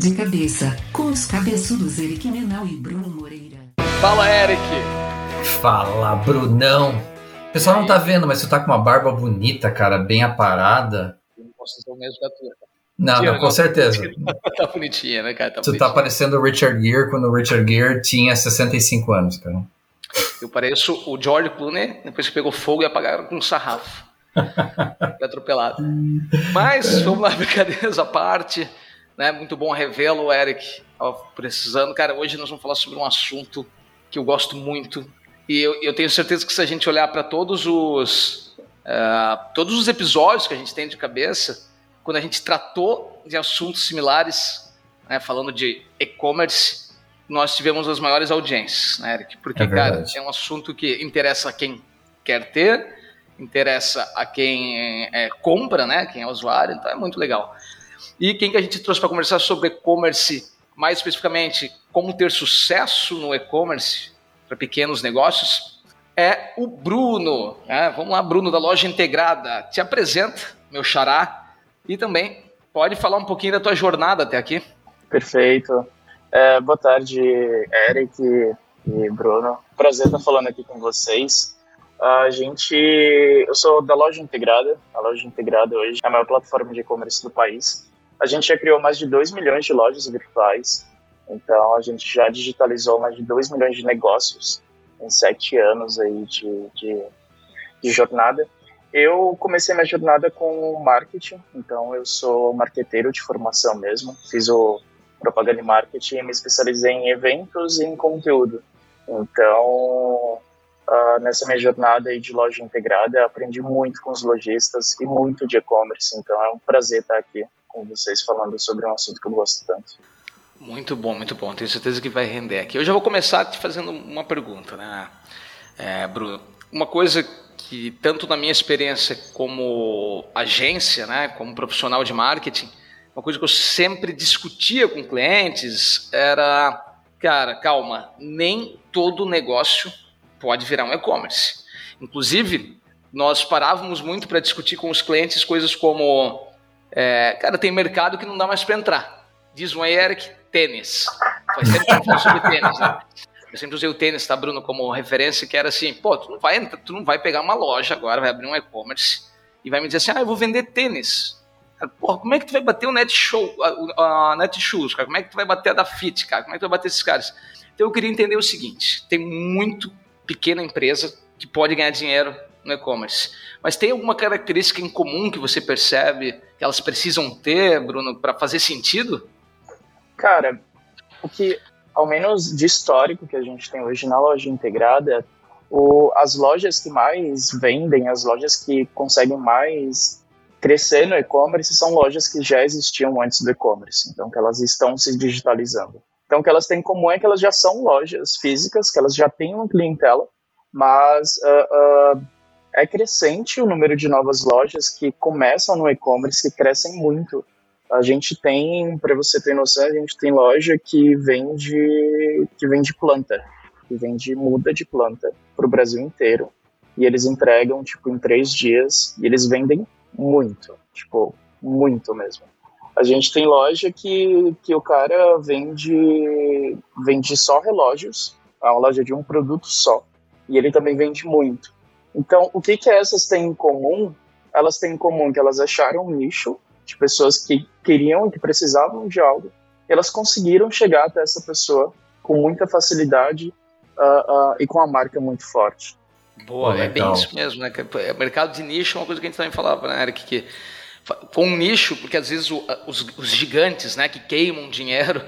De cabeça, com os cabeçudos Eric Menal e Bruno Moreira. Fala, Eric! Fala, Brunão! O pessoal não tá vendo, mas tu tá com uma barba bonita, cara, bem aparada. Eu não posso ser o mesmo da tua. Não, não, com não. certeza. tá bonitinha, né, cara? Tá Tu tá bonitinha. parecendo o Richard Gere quando o Richard Gere tinha 65 anos, cara. Eu pareço o George Clooney, depois que pegou fogo e apagaram com um sarrafo. Atropelado. Mas, vamos lá, brincadeiras à parte. Né? Muito bom revê-lo, Eric. Tava precisando. Cara, hoje nós vamos falar sobre um assunto que eu gosto muito. E eu, eu tenho certeza que se a gente olhar para todos os ah, todos os episódios que a gente tem de cabeça, quando a gente tratou de assuntos similares, né, falando de e-commerce, nós tivemos as maiores audiências, né, Eric? Porque, É cara, é um assunto que interessa a quem quer ter, interessa a quem é, compra, né? Quem é usuário, então é muito legal. E quem que a gente trouxe para conversar sobre e-commerce, mais especificamente, como ter sucesso no e-commerce para pequenos negócios, é o Bruno. né? Vamos lá, Bruno, da Loja Integrada. Te apresenta, meu xará, e também pode falar um pouquinho da tua jornada até aqui. Perfeito. É, boa tarde, Eric e Bruno. Prazer estar falando aqui com vocês. A gente, eu sou da Loja Integrada. A Loja Integrada hoje é a maior plataforma de e-commerce do país. A gente já criou mais de 2 milhões de lojas virtuais. Então, a gente já digitalizou mais de 2 milhões de negócios em sete anos aí de, de, de jornada. Eu comecei minha jornada com marketing, então eu sou marqueteiro de formação mesmo. Fiz o propaganda e marketing e me especializei em eventos e em conteúdo. Então, ah, nessa minha jornada de loja integrada, aprendi muito com os lojistas e muito de e-commerce. Então, é um prazer estar aqui com vocês falando sobre um assunto que eu gosto tanto. Muito bom, muito bom. Tenho certeza que vai render aqui. Eu já vou começar te fazendo uma pergunta, né, é, Bruno? Uma coisa que tanto na minha experiência como agência, né, como profissional de marketing, uma coisa que eu sempre discutia com clientes era, cara, calma, nem todo negócio pode virar um e-commerce. Inclusive, nós parávamos muito para discutir com os clientes coisas como, é, cara, tem mercado que não dá mais para entrar. Diz um Eric, tênis. Foi sempre que eu falo sobre tênis, né? Eu sempre usei o tênis, tá, Bruno, como referência, que era assim, pô, tu não vai, tu não vai pegar uma loja agora, vai abrir um e-commerce e vai me dizer assim, ah, eu vou vender tênis. Cara, Porra, como é que tu vai bater o Netshow, a, a Netshoes, cara? Como é que tu vai bater a da Fit, cara? Como é que tu vai bater esses caras? Então eu queria entender o seguinte, tem muito pequena empresa que pode ganhar dinheiro no e-commerce. Mas tem alguma característica em comum que você percebe que elas precisam ter, Bruno, para fazer sentido? Cara, o que, ao menos de histórico que a gente tem hoje na loja integrada, o, as lojas que mais vendem, as lojas que conseguem mais crescer no e-commerce são lojas que já existiam antes do e-commerce, então que elas estão se digitalizando. Então o que elas têm em comum é que elas já são lojas físicas, que elas já têm uma clientela, mas ah, ah, é crescente o número de novas lojas que começam no e-commerce, que crescem muito. A gente tem, para você ter noção, a gente tem loja que vende que vende planta, que vende muda de planta para o Brasil inteiro. E eles entregam tipo em três dias e eles vendem muito, tipo muito mesmo. A gente tem loja que, que o cara vende vende só relógios, é uma loja de um produto só. E ele também vende muito. Então, o que que essas têm em comum? Elas têm em comum que elas acharam um nicho de pessoas que queriam e que precisavam de algo. Elas conseguiram chegar até essa pessoa com muita facilidade ah, ah, e com a marca muito forte. Boa, Pô, é bem isso mesmo, né? É- Mercado de nicho é uma coisa que a gente também falava, né, Eric? Que foi um nicho, porque às vezes o- os, os gigantes, né, que queimam dinheiro,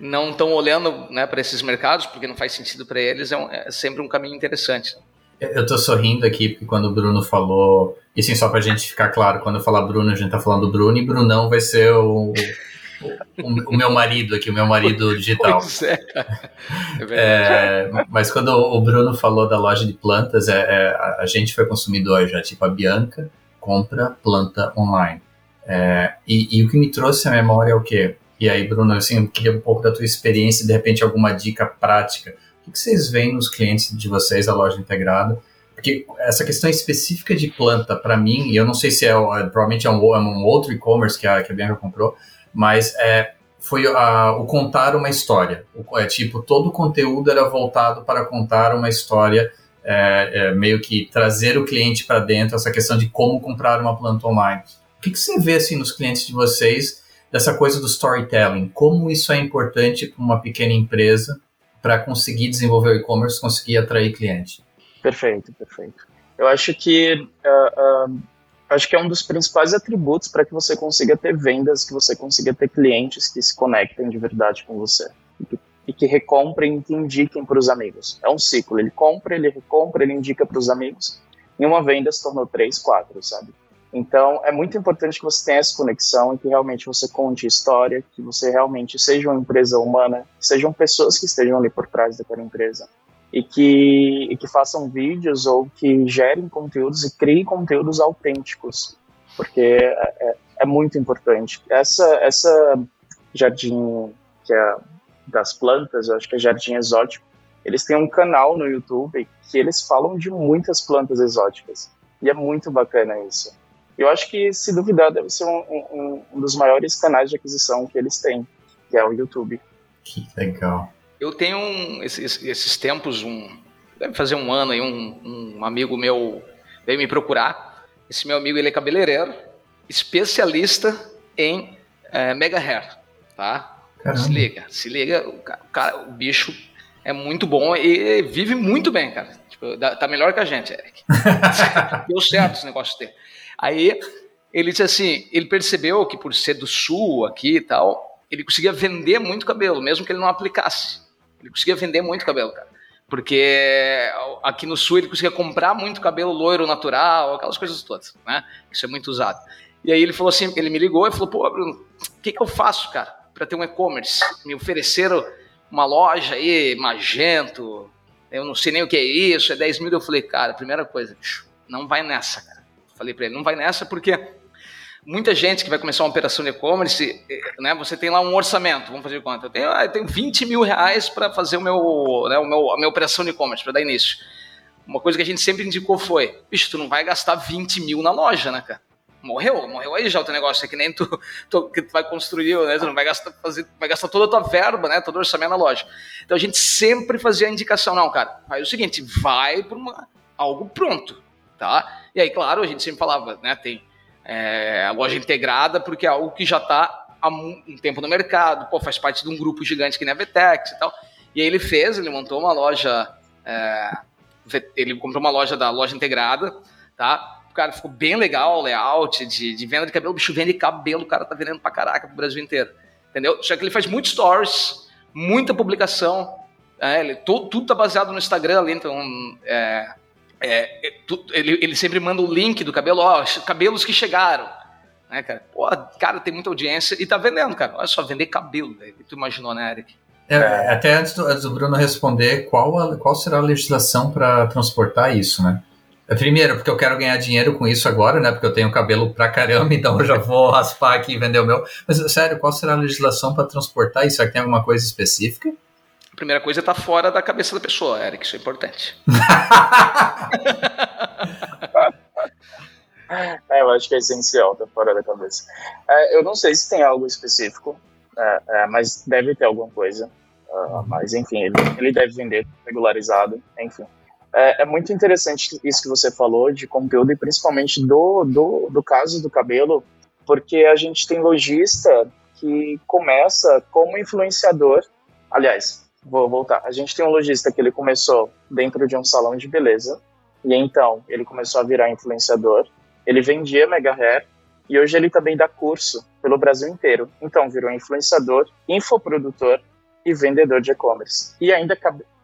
não estão olhando né, para esses mercados, porque não faz sentido para eles, é, um- é sempre um caminho interessante. Eu tô sorrindo aqui porque quando o Bruno falou. E assim, só pra gente ficar claro, quando eu falar Bruno, a gente tá falando Bruno e Brunão vai ser o, o, o meu marido aqui, o meu marido digital. Pois é. É. É, mas quando o Bruno falou da loja de plantas, é, é, a, a gente foi consumidor já, tipo a Bianca compra planta online. É, e, e o que me trouxe à memória é o quê? E aí, Bruno, assim, eu queria um pouco da tua experiência, de repente alguma dica prática. O que, vocês veem nos clientes de vocês, a loja integrada? Porque essa questão específica de planta, para mim, e eu não sei se é, é, provavelmente é um, é um outro e-commerce que a, que a Bianca comprou, mas é, foi a, o contar uma história. O, é, tipo, todo o conteúdo era voltado para contar uma história, é, é, meio que trazer o cliente para dentro, essa questão de como comprar uma planta online. O que, que você vê assim, nos clientes de vocês dessa coisa do storytelling? Como isso é importante para uma pequena empresa para conseguir desenvolver o e-commerce, conseguir atrair cliente? Perfeito, perfeito. Eu acho que uh, uh, acho que é um dos principais atributos para que você consiga ter vendas, que você consiga ter clientes que se conectem de verdade com você e que, e que indiquem para os amigos. É um ciclo. Ele compra, ele recompra, ele indica para os amigos. E uma venda se tornou três, quatro, sabe? Então, é muito importante que você tenha essa conexão e que realmente você conte história, que você realmente seja uma empresa humana, que sejam pessoas que estejam ali por trás daquela empresa e que, e que façam vídeos ou que gerem conteúdos e criem conteúdos autênticos, porque é, é, é muito importante. Essa, essa jardim que é das plantas, eu acho que é Jardim Exótico, eles têm um canal no YouTube que eles falam de muitas plantas exóticas. E é muito bacana isso. Eu acho que, se duvidar, deve ser um, um, um dos maiores canais de aquisição que eles têm, que é o YouTube. Que legal. Eu tenho um, esses, esses, tempos, um, deve fazer um ano aí, um, um amigo meu veio me procurar. Esse meu amigo ele é cabeleireiro, especialista em é, mega hair, tá? Caramba. Se liga, se liga, o, cara, o bicho é muito bom e vive muito bem, cara. Tipo, tá melhor que a gente, Eric. Deu certo esse negócio dele. Aí ele disse assim, ele percebeu que por ser do sul aqui e tal, ele conseguia vender muito cabelo, mesmo que ele não aplicasse. Ele conseguia vender muito cabelo, cara. Porque aqui no sul ele conseguia comprar muito cabelo loiro natural, aquelas coisas todas, né? Isso é muito usado. E aí ele falou assim, ele me ligou e falou, pô, Bruno, o que, que eu faço, cara, para ter um e-commerce? Me ofereceram uma loja aí, Magento, eu não sei nem o que é isso, é 10 mil. Eu falei, cara, primeira coisa, não vai nessa, cara. Falei para ele, não vai nessa porque muita gente que vai começar uma operação de e-commerce, né, você tem lá um orçamento, vamos fazer conta. Eu tenho, ah, eu tenho 20 mil reais para fazer o meu, né, o meu, a minha operação de e-commerce, para dar início. Uma coisa que a gente sempre indicou foi, bicho, tu não vai gastar 20 mil na loja, né, cara? Morreu, morreu aí já o teu negócio, é que nem tu, tu que tu vai construir, né? Tu não vai gastar, fazer, vai gastar toda a tua verba, né? Todo o orçamento na loja. Então a gente sempre fazia a indicação, não, cara, faz o seguinte, vai para algo pronto tá? E aí, claro, a gente sempre falava, né, tem é, a loja integrada, porque é algo que já está há um tempo no mercado, pô, faz parte de um grupo gigante que nem a Vetex e tal. E aí ele fez, ele montou uma loja, é, ele comprou uma loja da loja integrada, tá? O cara ficou bem legal, layout de, de venda de cabelo, o bicho vende cabelo, o cara tá vendendo pra caraca pro Brasil inteiro, entendeu? Só que ele faz muitos stories, muita publicação, é, ele, tudo, tudo tá baseado no Instagram ali, então é, é, é ele, ele, sempre manda o link do cabelo, ó, cabelos que chegaram. Né, cara? Pô, cara, tem muita audiência e tá vendendo, cara. Olha só, vender cabelo. Tu imaginou, né, Eric? É, até antes do, antes do, Bruno responder, qual, a, qual será a legislação para transportar isso, né? É, primeiro, porque eu quero ganhar dinheiro com isso agora, né? Porque eu tenho cabelo pra caramba, então eu já vou raspar aqui e vender o meu. Mas, sério, qual será a legislação para transportar isso? Será que tem alguma coisa específica? A primeira coisa é estar tá fora da cabeça da pessoa, Eric, isso é importante. é, eu acho que é essencial estar tá fora da cabeça. É, eu não sei se tem algo específico, é, é mas deve ter alguma coisa. Uh, mas, enfim, ele, ele, deve vender regularizado, enfim. É, é, muito interessante isso que você falou de conteúdo e principalmente do, do, do caso do cabelo, porque a gente tem lojista que começa como influenciador. Aliás, vou voltar. A gente tem um lojista que ele começou dentro de um salão de beleza, e então ele começou a virar influenciador. Ele vendia mega hair, e hoje ele também dá curso pelo Brasil inteiro. Então virou influenciador, infoprodutor e vendedor de e-commerce. E ainda,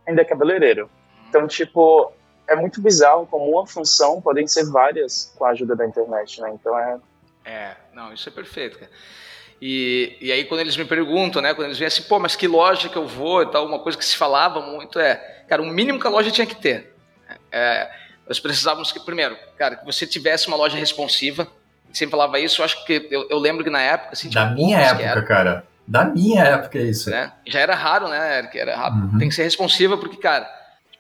ainda é cabeleireiro. Então, tipo, é muito bizarro como uma função podem ser várias com a ajuda da internet, né? Então é. É, não, isso é perfeito, cara. E, e aí quando eles me perguntam, né, quando eles vêm assim, pô, mas que loja que eu vou e tal, uma coisa que se falava muito é, cara, o mínimo que a loja tinha que ter. É, nós precisávamos que, primeiro, cara, que você tivesse uma loja responsiva. Sempre falava isso, eu acho que eu, eu lembro que na época, assim, da minha época, cara, da minha época é isso. Né? Já era raro, né? Era raro. Uhum. Tem que ser responsiva porque, cara,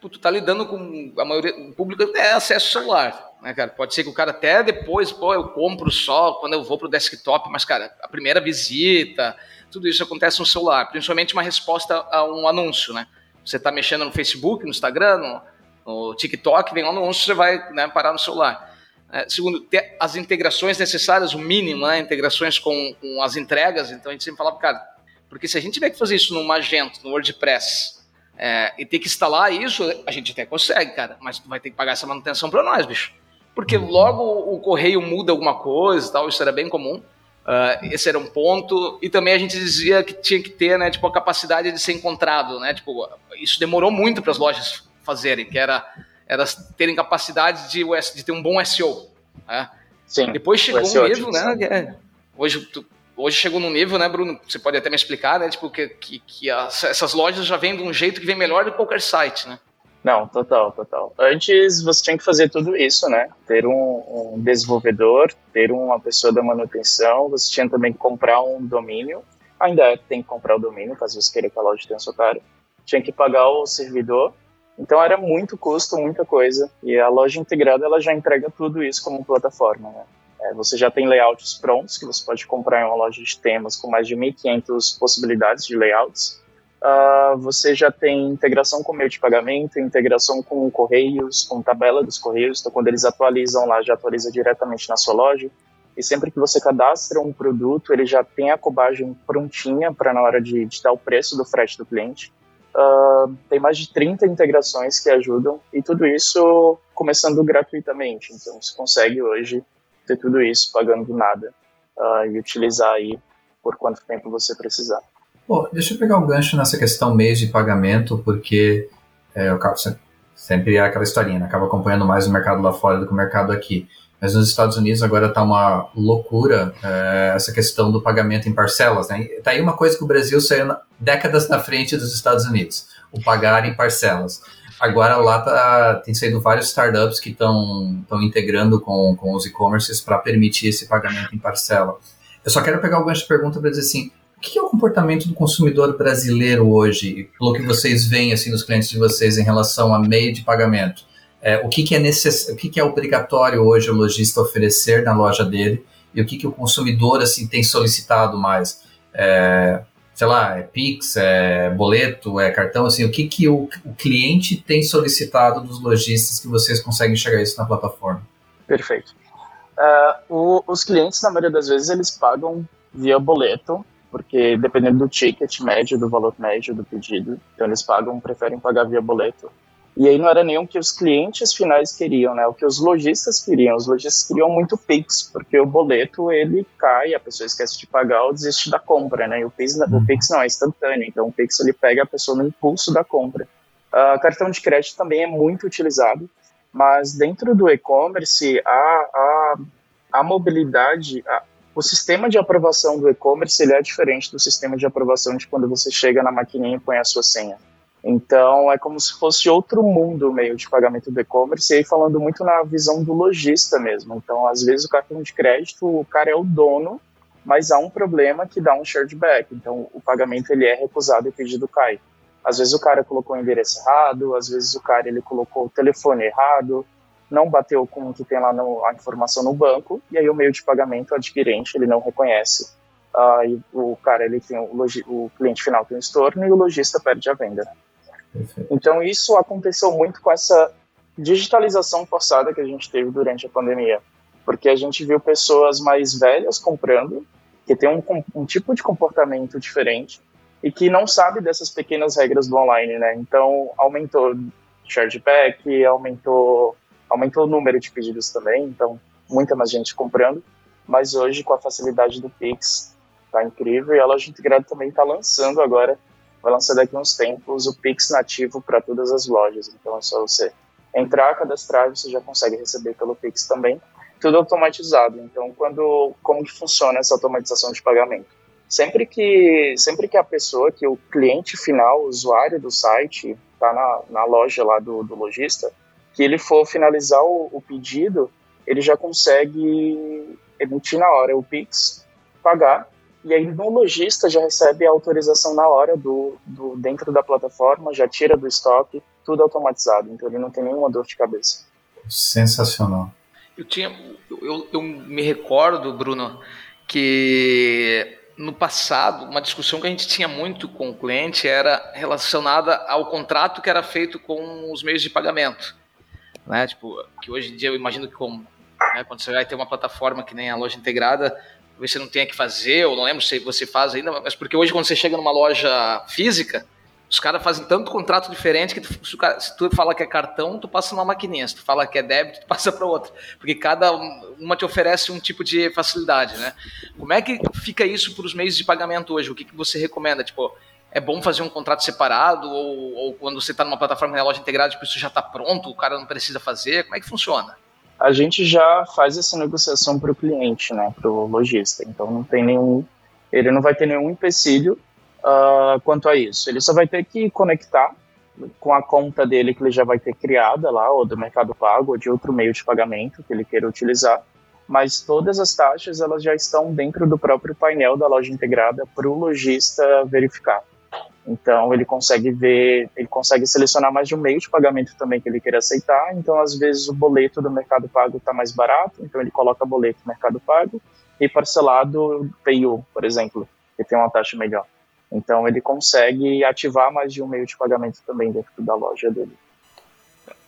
tu tá lidando com a maioria, o público é acesso celular né, cara? Pode ser que o cara até depois, pô, eu compro só quando eu vou pro desktop, mas, cara, a primeira visita, tudo isso acontece no celular, principalmente uma resposta a um anúncio, né? Você está mexendo no Facebook, no Instagram, no, no TikTok, vem um anúncio, você vai né, parar no celular. É, segundo, ter as integrações necessárias, o mínimo, né, integrações com, com, as entregas. Então a gente sempre falava, cara, porque se a gente tiver que fazer isso no Magento, no WordPress, é, e ter que instalar isso, a gente até consegue, cara, mas tu vai ter que pagar essa manutenção para nós, bicho. Porque uhum. logo o correio muda alguma coisa tal, isso era bem comum. Uh, esse era um ponto. E também a gente dizia que tinha que ter, né, tipo, a capacidade de ser encontrado, né? Tipo, isso demorou muito para as lojas fazerem, que era era terem capacidade de, de ter um bom SEO. Né? Sim, Depois chegou um nível, né? É, hoje, hoje chegou num nível, né, Bruno? Você pode até me explicar, né? Tipo, que, que, que as, essas lojas já vêm de um jeito que vem melhor do que qualquer site, né? Não, total, total. Antes você tinha que fazer tudo isso, né? Ter um, um, desenvolvedor, ter uma pessoa da manutenção, você tinha também que comprar um domínio. Ainda tem que comprar o domínio, caso você queira que a loja tenha otário. Tinha que pagar o servidor então era muito custo, muita coisa. E a loja integrada ela já entrega tudo isso como plataforma. Né? É, você já tem layouts prontos que você pode comprar em uma loja de temas com mais de 1.500 possibilidades de layouts. Uh, você já tem integração com meio de pagamento, integração com correios, com tabela dos correios. Então, quando eles atualizam lá, já atualiza diretamente na sua loja. E sempre que você cadastra um produto, ele já tem a cobagem prontinha para na hora de, de dar o preço do frete do cliente. Uh, tem mais de 30 integrações que ajudam e tudo isso começando gratuitamente. Então você consegue hoje ter tudo isso pagando nada uh, e utilizar aí por quanto tempo você precisar. Deixa eu pegar um gancho nessa questão mês de pagamento, porque é, eu sempre é aquela historinha, né? acaba acompanhando mais o mercado lá fora do que o mercado aqui. Mas nos Estados Unidos agora está uma loucura é, essa questão do pagamento em parcelas. Né? Tá aí uma coisa que o Brasil saiu na, décadas na frente dos Estados Unidos, o pagar em parcelas. Agora lá tá, tem saído vários startups que estão integrando com, com os e-commerces para permitir esse pagamento em parcela. Eu só quero pegar o gancho de pergunta para dizer assim, o que é o comportamento do consumidor brasileiro hoje, pelo que vocês veem assim nos clientes de vocês em relação a meio de pagamento? é, o que, que é necess... o que, que é obrigatório hoje o lojista oferecer na loja dele e o que, que o consumidor assim tem solicitado mais. É, sei lá, é Pix, é boleto, é cartão, assim, o que, que o, o cliente tem solicitado dos lojistas que vocês conseguem enxergar isso na plataforma? Perfeito. Uh, o, os clientes, na maioria das vezes, eles pagam via boleto, porque dependendo do ticket médio, do valor médio do pedido, então eles pagam, preferem pagar via boleto. E aí não era nem o que os clientes finais queriam, né? O que os lojistas queriam. Os lojistas queriam muito Pix, porque o boleto ele cai, a pessoa esquece de pagar ou desiste da compra, né? E o Pix, o uhum. Pix não é instantâneo, então o Pix ele pega a pessoa no impulso da compra. Uh, cartão de crédito também é muito utilizado, mas dentro do e-commerce a, a, a mobilidade, a, o sistema de aprovação do e-commerce ele é diferente do sistema de aprovação de quando você chega na maquininha e põe a sua senha. Então é como se fosse outro mundo o meio de pagamento do e-commerce, e aí falando muito na visão do lojista mesmo. Então, às vezes o cartão de crédito, o cara é o dono, mas há um problema que dá um chargeback. Então, o pagamento ele é recusado e o pedido cai. Às vezes o cara colocou o endereço errado, às vezes o cara ele colocou o telefone errado, não bateu com o que tem lá no, a informação no banco, e aí o meio de pagamento, o adquirente, ele não reconhece. Uh, o cara, ele tem o, o, cliente final tem um estorno e o lojista perde a venda. Né? Então isso aconteceu muito com essa digitalização forçada que a gente teve durante a pandemia, porque a gente viu pessoas mais velhas comprando, que tem um, um tipo de comportamento diferente e que não sabe dessas pequenas regras do online, né? Então aumentou chargeback, aumentou aumentou o número de pedidos também, então muita mais gente comprando, mas hoje com a facilidade do Pix tá incrível e a loja integrada também está lançando agora vai lançar daqui uns tempos o Pix nativo para todas as lojas. Então é só você entrar, cadastrar, você já consegue receber pelo Pix também. Tudo automatizado. Então, quando como que funciona essa automatização de pagamento? Sempre que sempre que a pessoa, que o cliente final, o usuário do site, está na, na loja lá do, do lojista, que ele for finalizar o, o pedido, ele já consegue emitir na hora o Pix, pagar e aí no lojista já recebe a autorização na hora do, do dentro da plataforma, já tira do estoque, tudo automatizado, então ele não tem nenhuma dor de cabeça. Sensacional. Eu tinha, eu, eu me recordo, Bruno, que no passado, uma discussão que a gente tinha muito com o cliente era relacionada ao contrato que era feito com os meios de pagamento. Né? Tipo, que hoje em dia eu imagino que com, né, quando você vai ter uma plataforma que nem a loja integrada, você não tenha que fazer, ou não lembro se você faz ainda, mas porque hoje quando você chega numa loja física, os caras fazem tanto contrato diferente que tu, se, tu fala que é cartão, tu passa numa maquininha. Se tu fala que é débito, tu passa para outra. Porque cada uma te oferece um tipo de facilidade, né? Como é que fica isso para os meios de pagamento hoje? O que, que você recomenda? Tipo, é bom fazer um contrato separado? Ou, ou quando você está numa plataforma na loja integrada, tipo, isso já está pronto, o cara não precisa fazer? Como é que funciona? A gente já faz essa negociação para o cliente, né? Para o lojista. Então não tem nenhum... Ele não vai ter nenhum empecilho uh, quanto a isso. Ele só vai ter que conectar com a conta dele que ele já vai ter criada lá, ou do Mercado Pago, ou de outro meio de pagamento que ele queira utilizar. Mas todas as taxas elas já estão dentro do próprio painel da loja integrada para o lojista verificar. Então ele consegue ver, ele consegue selecionar mais de um meio de pagamento também que ele queira aceitar. Então às vezes o boleto do Mercado Pago está mais barato, então ele coloca boleto Mercado Pago e parcelado PayU, por exemplo, que tem uma taxa melhor. Então ele consegue ativar mais de um meio de pagamento também dentro da loja dele.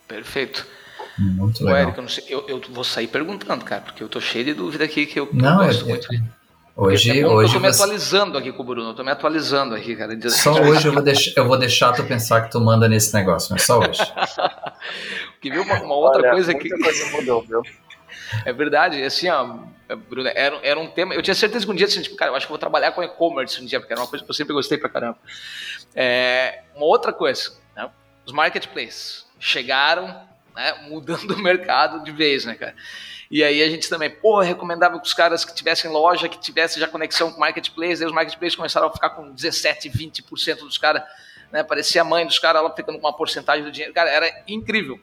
Perfeito. Muito legal. Eric, eu, sei, eu, eu, vou sair perguntando, cara, porque eu tô cheio de dúvida aqui que eu, não, eu gosto é, muito de. Hoje, é hoje eu tô me você... atualizando aqui com o Bruno, eu tô me atualizando aqui, cara. Só hoje eu vou, deixar, eu vou deixar tu pensar que tu manda nesse negócio, mas só hoje. que viu uma, uma outra Olha, coisa que. coisa mudou, viu? É verdade, assim, ó, Bruno, era, era um tema. Eu tinha certeza que um dia, assim, tipo, cara, eu acho que vou trabalhar com e-commerce um dia, porque era uma coisa que eu sempre gostei pra caramba. É, uma outra coisa, né? Os marketplaces chegaram, né, mudando o mercado de vez, né, cara? E aí a gente também, pô, recomendava que os caras que tivessem loja, que tivessem já conexão com marketplace, aí os marketplaces começaram a ficar com 17, 20% dos caras, né? Parecia a mãe dos caras lá ficando com uma porcentagem do dinheiro. Cara, era incrível.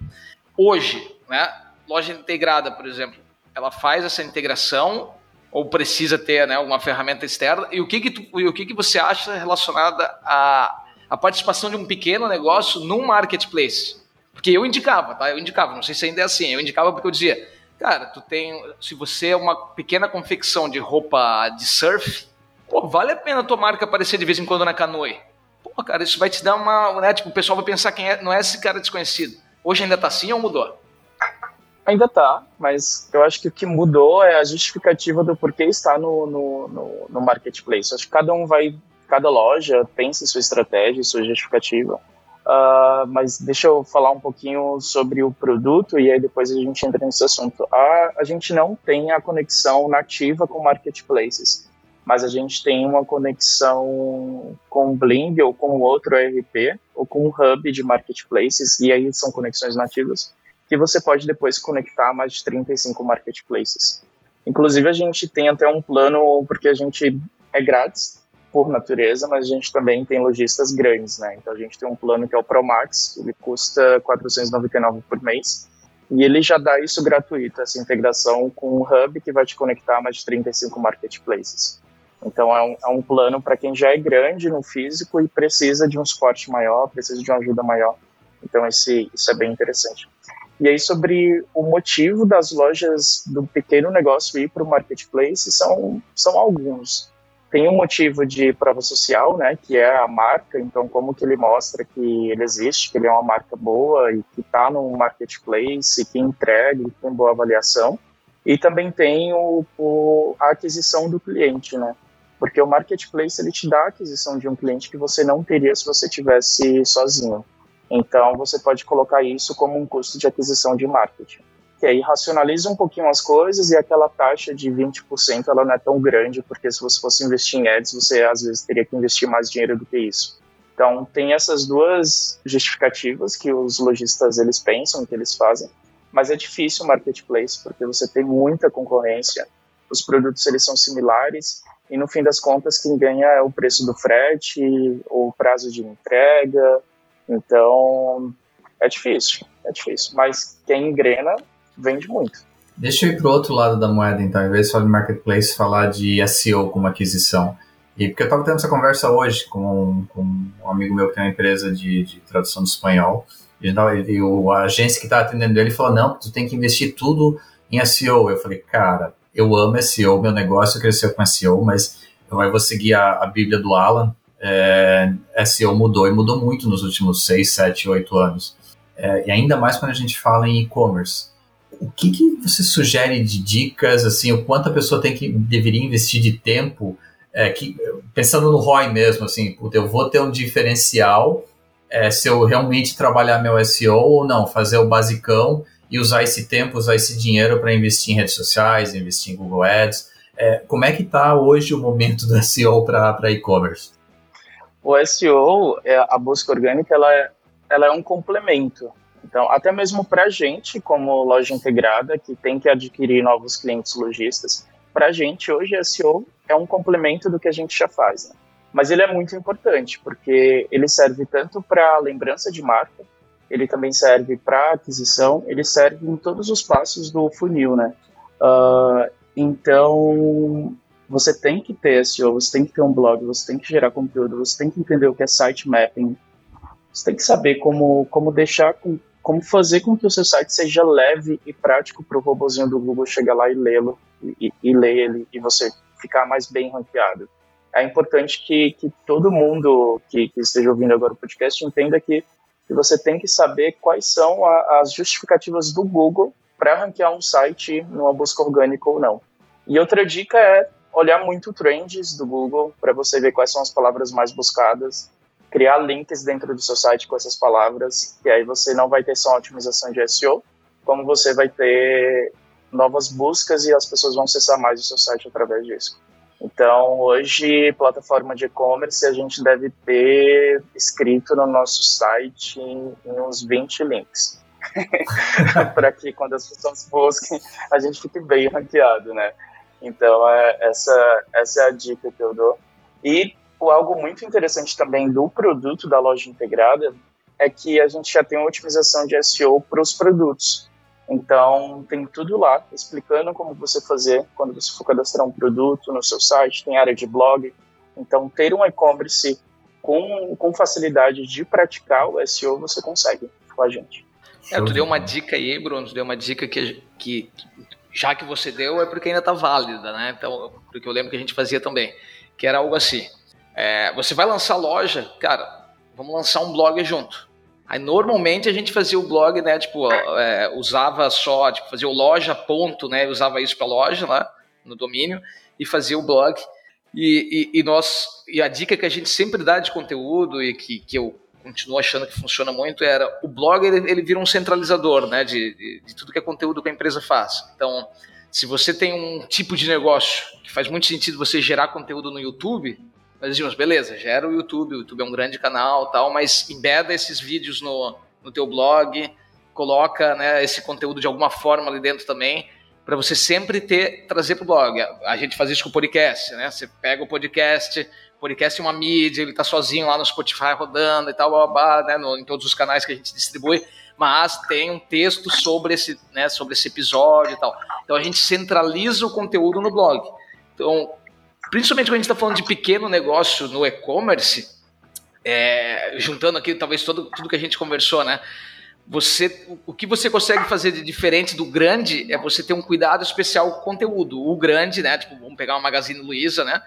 Hoje, né? Loja integrada, por exemplo, ela faz essa integração ou precisa ter né, uma ferramenta externa? E o que, que, tu, o que, que você acha relacionada à, à participação de um pequeno negócio num marketplace? Porque eu indicava, tá? Eu indicava, não sei se ainda é assim, eu indicava porque eu dizia, cara, tu tem, se você é uma pequena confecção de roupa de surf, pô, vale a pena tua marca aparecer de vez em quando na canoe. Pô, cara, isso vai te dar uma, né, tipo, o pessoal vai pensar quem é, não é esse cara desconhecido. Hoje ainda tá assim ou mudou? Ainda tá, mas eu acho que o que mudou é a justificativa do porquê está no, no, no, no marketplace. Acho que cada um vai, cada loja pensa sua estratégia, sua justificativa. Uh, mas deixa eu falar um pouquinho sobre o produto e aí depois a gente entra nesse assunto. A, a gente não tem a conexão nativa com marketplaces, mas a gente tem uma conexão com Bling ou com outro ERP ou com um hub de marketplaces e aí são conexões nativas que você pode depois conectar a mais de 35 marketplaces. Inclusive, a gente tem até um plano, porque a gente é grátis por natureza, mas a gente também tem lojistas grandes, né? Então, a gente tem um plano que é o ProMax, ele custa 499 por mês, e ele já dá isso gratuito, essa integração com um hub que vai te conectar a mais de 35 marketplaces. Então, é um, é um plano para quem já é grande no físico e precisa de um suporte maior, precisa de uma ajuda maior. Então, esse, isso é bem interessante. E aí, sobre o motivo das lojas do pequeno negócio ir para o marketplace, são, são alguns. Tem um motivo de prova social, né, que é a marca, então como que ele mostra que ele existe, que ele é uma marca boa e que está no marketplace, que entrega, que tem boa avaliação. E também tem o, o, a aquisição do cliente, né? Porque o marketplace ele te dá a aquisição de um cliente que você não teria se você tivesse sozinho. Então, você pode colocar isso como um custo de aquisição de marketing. Que aí racionaliza um pouquinho as coisas e aquela taxa de 20% ela não é tão grande, porque se você fosse investir em ads, você às vezes teria que investir mais dinheiro do que isso. Então, tem essas duas justificativas que os lojistas eles pensam, que eles fazem, mas é difícil o marketplace, porque você tem muita concorrência, os produtos eles são similares, e no fim das contas, quem ganha é o preço do frete, o prazo de entrega, então, é difícil, é difícil. Mas quem engrena, vende muito. Deixa eu ir para o outro lado da moeda, então, em vez de falar de marketplace, falar de SEO como aquisição. E porque eu estava tendo essa conversa hoje com, com, um amigo meu que tem uma empresa de, de tradução do espanhol, e, e o, a agência que estava atendendo ele falou: não, tu tem que investir tudo em SEO. Eu falei, cara, eu amo SEO, meu negócio cresceu com SEO, mas aí vou seguir a, a Bíblia do Alan, é, SEO mudou e mudou muito nos últimos 6, 7, 8 anos. É, e ainda mais quando a gente fala em e-commerce. O que, que você sugere de dicas, assim, o quanto a pessoa tem que deveria investir de tempo, é, que, pensando no ROI mesmo, assim, eu vou ter um diferencial é, se eu realmente trabalhar meu SEO ou não, fazer o basicão e usar esse tempo, usar esse dinheiro para investir em redes sociais, investir em Google Ads. É, como é que está hoje o momento do SEO para e-commerce? O SEO, é, a busca orgânica, ela é, ela é um complemento. Então, até mesmo para a gente, como loja integrada, que tem que adquirir novos clientes lojistas, para a gente hoje SEO é um complemento do que a gente já faz. Né? Mas ele é muito importante, porque ele serve tanto para lembrança de marca, ele também serve para aquisição, ele serve em todos os passos do funil, né? Uh, então, você tem que ter SEO, você tem que ter um blog, você tem que gerar conteúdo, você tem que entender o que é site mapping, você tem que saber como, como deixar, com, como fazer com que o seu site seja leve e prático para o robozinho do Google chegar lá e lê-lo, e, e ler ele, e você ficar mais bem ranqueado. É importante que, que todo mundo que, que esteja ouvindo agora o podcast entenda que, que você tem que saber quais são a, as justificativas do Google para ranquear um site numa busca orgânica ou não. E outra dica é olhar muito trends do Google para você ver quais são as palavras mais buscadas, criar links dentro do seu site com essas palavras, e aí você não vai ter só otimização de SEO, como você vai ter novas buscas e as pessoas vão acessar mais o seu site através disso. Então, hoje, plataforma de e-commerce, a gente deve ter escrito no nosso site em, em uns 20 links. para que quando as pessoas busquem, a gente fique bem ranqueado, né? Então, é, essa, essa é a dica que eu dou. E o, algo muito interessante também do produto da loja integrada é que a gente já tem uma otimização de SEO para os produtos. Então, tem tudo lá, explicando como você fazer quando você for cadastrar um produto no seu site, tem área de blog. Então, ter um e-commerce com, com facilidade de praticar o SEO, você consegue com a gente. É, tu deu uma dica aí, Bruno, tu deu uma dica que, que, já que você deu, é porque ainda está válida, né? Então, porque eu lembro que a gente fazia também, que era algo assim. É, você vai lançar loja, cara, vamos lançar um blog junto. Aí normalmente a gente fazia o blog, né? Tipo, é, usava só, tipo, fazia o loja ponto, né? Usava isso para loja lá no domínio e fazia o blog. E, e, e, nós e a dica que a gente sempre dá de conteúdo e que, que eu continuo achando que funciona muito era o blog ele, ele vira um centralizador né, de, de, de, tudo que é conteúdo que a empresa faz. Então, se você tem um tipo de negócio que faz muito sentido você gerar conteúdo no YouTube, nós dizíamos, beleza, gera o YouTube, o YouTube é um grande canal tal, mas embeda esses vídeos no, no teu blog, coloca né, esse conteúdo de alguma forma ali dentro também, para você sempre ter trazer para o blog. A gente faz isso com o podcast, né? Você pega o podcast, podcast é uma mídia, ele está sozinho lá no Spotify rodando e tal, babá, né, no, em todos os canais que a gente distribui, mas tem um texto sobre esse, né, sobre esse episódio e tal. Então a gente centraliza o conteúdo no blog. Então, principalmente quando a gente está falando de pequeno negócio no e-commerce, é, juntando aqui talvez todo, tudo que a gente conversou, né? Você, o que você consegue fazer de diferente do grande é você ter um cuidado especial com o conteúdo. O grande, né? Tipo, vamos pegar uma Magazine Luiza, né?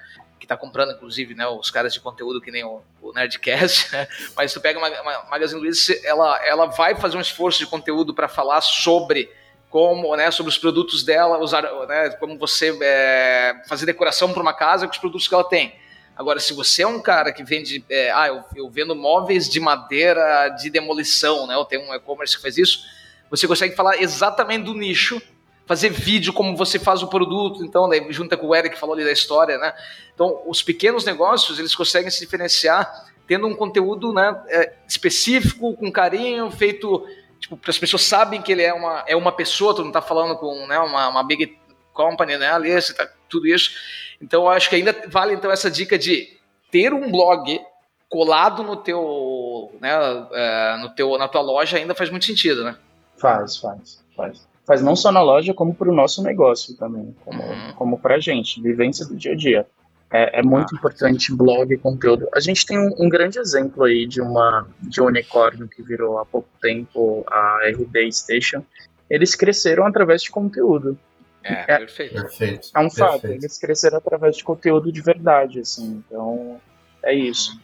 que está comprando, inclusive, né, os caras de conteúdo que nem o, o Nerdcast, né? mas tu pega uma, uma Magazine Luiza, ela, ela vai fazer um esforço de conteúdo para falar sobre como, né, sobre os produtos dela, usar, né, como você é, fazer decoração para uma casa com os produtos que ela tem. Agora, se você é um cara que vende, é, ah, eu, eu, vendo móveis de madeira de demolição, né, eu tenho um e-commerce que faz isso, você consegue falar exatamente do nicho fazer vídeo como você faz o produto, então, né, junta com o Eric que falou ali da história, né? Então, os pequenos negócios, eles conseguem se diferenciar tendo um conteúdo né, é, específico, com carinho, feito, tipo, as pessoas sabem que ele é uma, é uma pessoa, tu não está falando com né, uma, uma big company, né, ali, tá, tudo isso. Então, eu acho que ainda vale, então, essa dica de ter um blog colado no teu, né, é, no teu, na tua loja ainda faz muito sentido, né? Faz, faz, faz faz não só na loja, como para o nosso negócio também, como, uhum. como para a gente, vivência do dia a dia. É, é muito ah. importante blog, conteúdo. A gente tem um, um, grande exemplo aí de uma de um unicórnio que virou há pouco tempo a RD Station. Eles cresceram através de conteúdo. É, é perfeito. perfeito. É um perfeito. fato, eles cresceram através de conteúdo de verdade, assim, então é isso.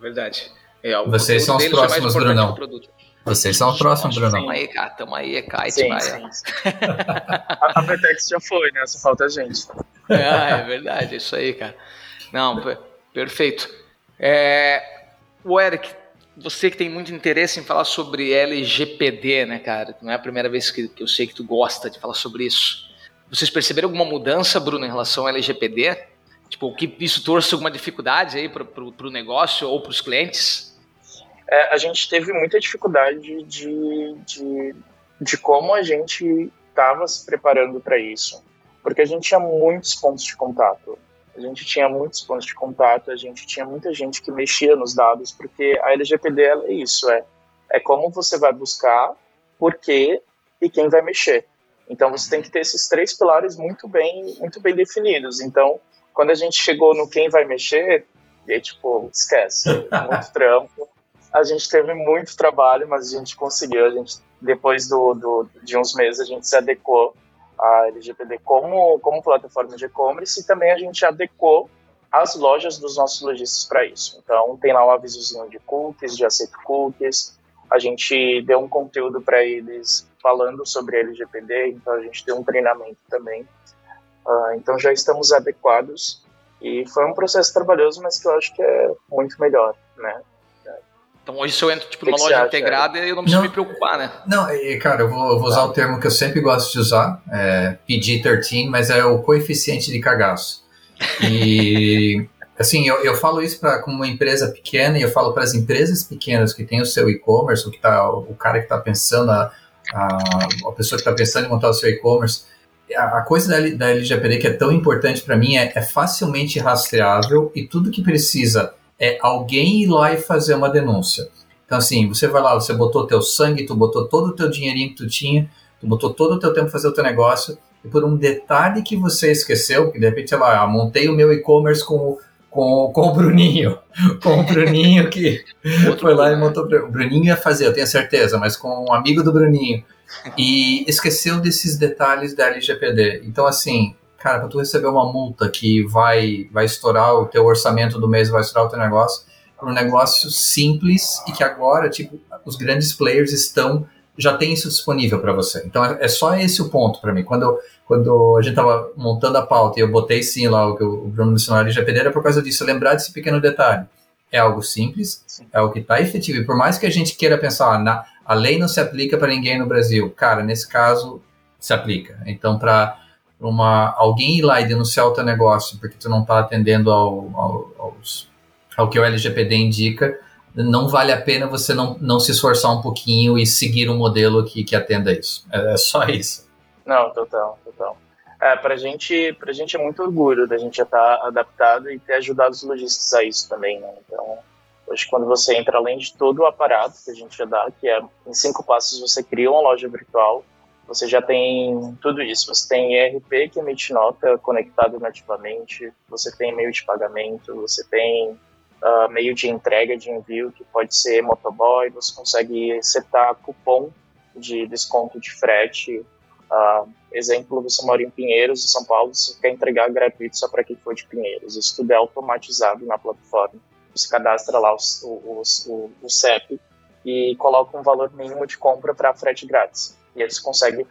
Verdade. É, Vocês são os próximos, Brunão. Vocês são os próximos, Brunão. Tamo aí, cara. Tamo aí, é kite, Sim, vai. sim, sim. a, Vertex já foi, né? Só falta a gente. Ah, é verdade, é isso aí, cara. Não, per- perfeito. É, o Eric, você que tem muito interesse em falar sobre LGPD, né, cara? Não é a primeira vez que, que eu sei que tu gosta de falar sobre isso. Vocês perceberam alguma mudança, Bruno, em relação ao LGPD? Tipo, que isso trouxe alguma dificuldade aí para o negócio ou para os clientes? É, a gente teve muita dificuldade de, de, de como a gente estava se preparando para isso, porque a gente tinha muitos pontos de contato. A gente tinha muitos pontos de contato, a gente tinha muita gente que mexia nos dados, porque a LGPD é isso, é, é como você vai buscar, por quê e quem vai mexer. Então você tem que ter esses três pilares muito bem, muito bem definidos. Então, quando a gente chegou no quem vai mexer, e aí, tipo, esquece, muito trampo. A gente teve muito trabalho, mas a gente conseguiu. A gente, depois do, do, de uns meses, a gente se adequou à LGPD como, como plataforma de e-commerce e também a gente adequou as lojas dos nossos lojistas para isso. Então, tem lá um avisozinho de cookies, de aceito cookies. A gente deu um conteúdo para eles falando sobre LGPD, então a gente deu um treinamento também. Uh, então, já estamos adequados e foi um processo trabalhoso, mas que eu acho que é muito melhor, né? Então hoje se eu entro tipo, numa loja acha, integrada, eu não preciso Não. me preocupar, né? Não, e, cara, eu vou, eu vou usar o termo que eu sempre gosto de usar, é PG-13, mas é o coeficiente de cagaço. E, assim, eu, eu falo isso para como uma empresa pequena e eu falo para as empresas pequenas que têm o seu e-commerce, o, que tá, o cara que está pensando, a, a, a pessoa que está pensando em montar o seu e-commerce, a, coisa da, da LGPD que é tão importante para mim é, é facilmente rastreável e tudo que precisa é alguém ir lá e fazer uma denúncia. Então, assim, você vai lá, você botou teu sangue, tu botou todo o teu dinheirinho que tu tinha, tu botou todo o teu tempo fazer o teu negócio, e por um detalhe que você esqueceu, que de repente, sei lá, montei o meu e-commerce com, o- com, com o Bruninho, com o Bruninho que foi lá e montou. O Bruninho ia fazer, eu tenho certeza, mas com um amigo do Bruninho. E esqueceu desses detalhes da LGPD. Então, assim, cara, para tu receber uma multa que vai, vai estourar o teu orçamento do mês, vai estourar o teu negócio, para um negócio simples e que agora, tipo, os grandes players estão já tem isso disponível para você. Então é, é só esse o ponto para mim. Quando, eu- quando a gente tava montando a pauta e eu botei sim lá o que o Bruno mencionou ali, LGPD era por causa disso, lembrar desse pequeno detalhe. É algo simples, Sim. é algo que está efetivo. E por mais que a gente queira pensar, ah, na, a lei não se aplica para ninguém no Brasil, cara, nesse caso se aplica. Então, para uma alguém ir lá e denunciar o teu negócio porque tu não está atendendo ao, ao, aos, ao que o LGPD indica, não vale a pena você não, não se esforçar um pouquinho e seguir um modelo que, que atenda isso. É, é só isso. Não, total, total. É, pra gente, pra gente é muito orgulho da gente já estar adaptado e ter ajudado os lojistas a isso também, né? Então, hoje quando você entra além de todo o aparato que a gente já dá, que é em cinco passos você cria uma loja virtual, você já tem tudo isso. Você tem ERP que emite nota conectado nativamente, você tem meio de pagamento, você tem ah, meio de entrega de envio que pode ser motoboy, você consegue setar cupom de desconto de frete. Ah, exemplo, você mora em Pinheiros, em São Paulo, você quer entregar gratuito só para quem for de Pinheiros. Isso tudo é automatizado na plataforma. Você cadastra lá o, o, o, o CEP e coloca um valor mínimo de compra para frete grátis. E eles conseguem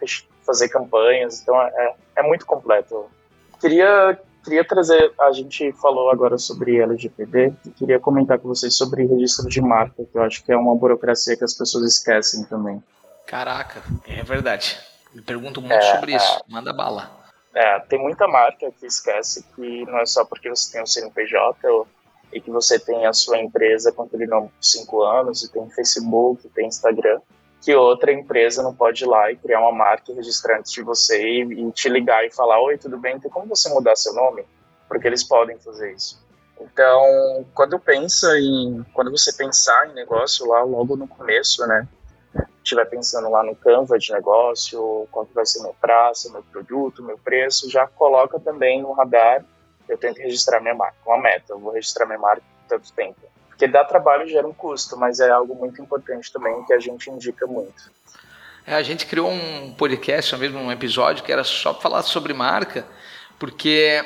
fazer campanhas, então é, é muito completo. Queria, queria trazer, a gente falou agora sobre LGPD, e queria comentar com vocês sobre registro de marca, que eu acho que é uma burocracia que as pessoas esquecem também. Caraca, é verdade. Me pergunto muito É, sobre isso. Manda bala. É, tem muita marca que esquece que não é só porque você tem um CNPJ ou, e que você tem a sua empresa com aquele nome por cinco anos e tem Facebook, tem Instagram, que outra empresa não pode ir lá e criar uma marca e registrar antes de você e, e te ligar e falar, oi, tudo bem, tem como você mudar seu nome? Porque eles podem fazer isso. Então, quando pensa em, quando você pensar em negócio lá logo no começo, né, estiver pensando lá no Canva de negócio, que vai ser meu prazo, meu produto, meu preço, já coloca também no radar, eu tenho que registrar minha marca, uma meta, eu vou registrar minha marca por tanto tempo. Porque dá trabalho gera um custo, mas é algo muito importante também que a gente indica muito. É, a gente criou um podcast, mesmo um episódio, que era só falar sobre marca, porque